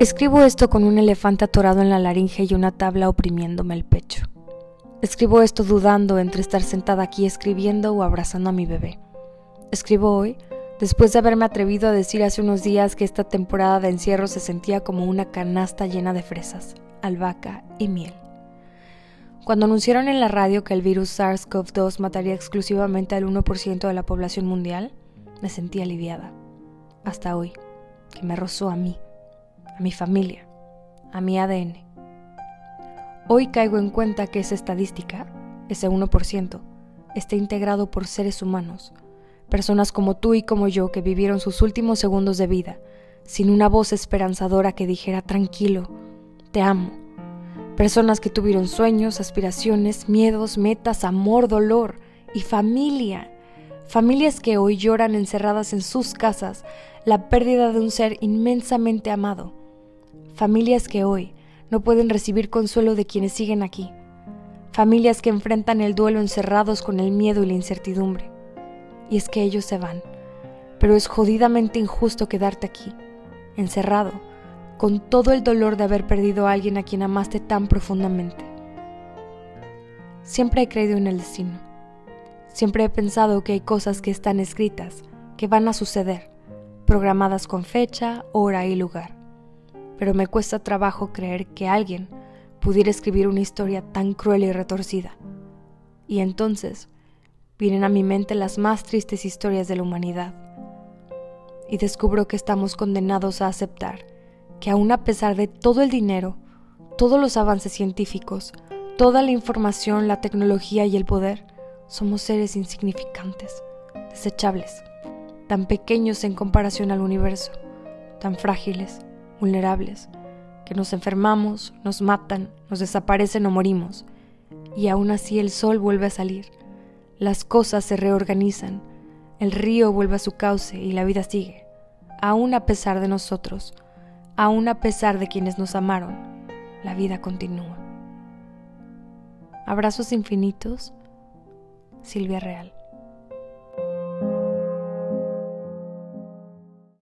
Escribo esto con un elefante atorado en la laringe y una tabla oprimiéndome el pecho. Escribo esto dudando entre estar sentada aquí escribiendo o abrazando a mi bebé. Escribo hoy después de haberme atrevido a decir hace unos días que esta temporada de encierro se sentía como una canasta llena de fresas, albahaca y miel. Cuando anunciaron en la radio que el virus SARS-CoV-2 mataría exclusivamente al 1% de la población mundial, me sentí aliviada. Hasta hoy, que me rozó a mí a mi familia, a mi ADN. Hoy caigo en cuenta que esa estadística, ese 1%, está integrado por seres humanos, personas como tú y como yo que vivieron sus últimos segundos de vida sin una voz esperanzadora que dijera tranquilo, te amo. Personas que tuvieron sueños, aspiraciones, miedos, metas, amor, dolor y familia. Familias que hoy lloran encerradas en sus casas la pérdida de un ser inmensamente amado familias que hoy no pueden recibir consuelo de quienes siguen aquí, familias que enfrentan el duelo encerrados con el miedo y la incertidumbre. Y es que ellos se van, pero es jodidamente injusto quedarte aquí, encerrado, con todo el dolor de haber perdido a alguien a quien amaste tan profundamente. Siempre he creído en el destino. Siempre he pensado que hay cosas que están escritas, que van a suceder, programadas con fecha, hora y lugar pero me cuesta trabajo creer que alguien pudiera escribir una historia tan cruel y retorcida. Y entonces vienen a mi mente las más tristes historias de la humanidad. Y descubro que estamos condenados a aceptar que aun a pesar de todo el dinero, todos los avances científicos, toda la información, la tecnología y el poder, somos seres insignificantes, desechables, tan pequeños en comparación al universo, tan frágiles vulnerables, que nos enfermamos, nos matan, nos desaparecen o morimos, y aún así el sol vuelve a salir, las cosas se reorganizan, el río vuelve a su cauce y la vida sigue, aún a pesar de nosotros, aún a pesar de quienes nos amaron, la vida continúa. Abrazos infinitos, Silvia Real.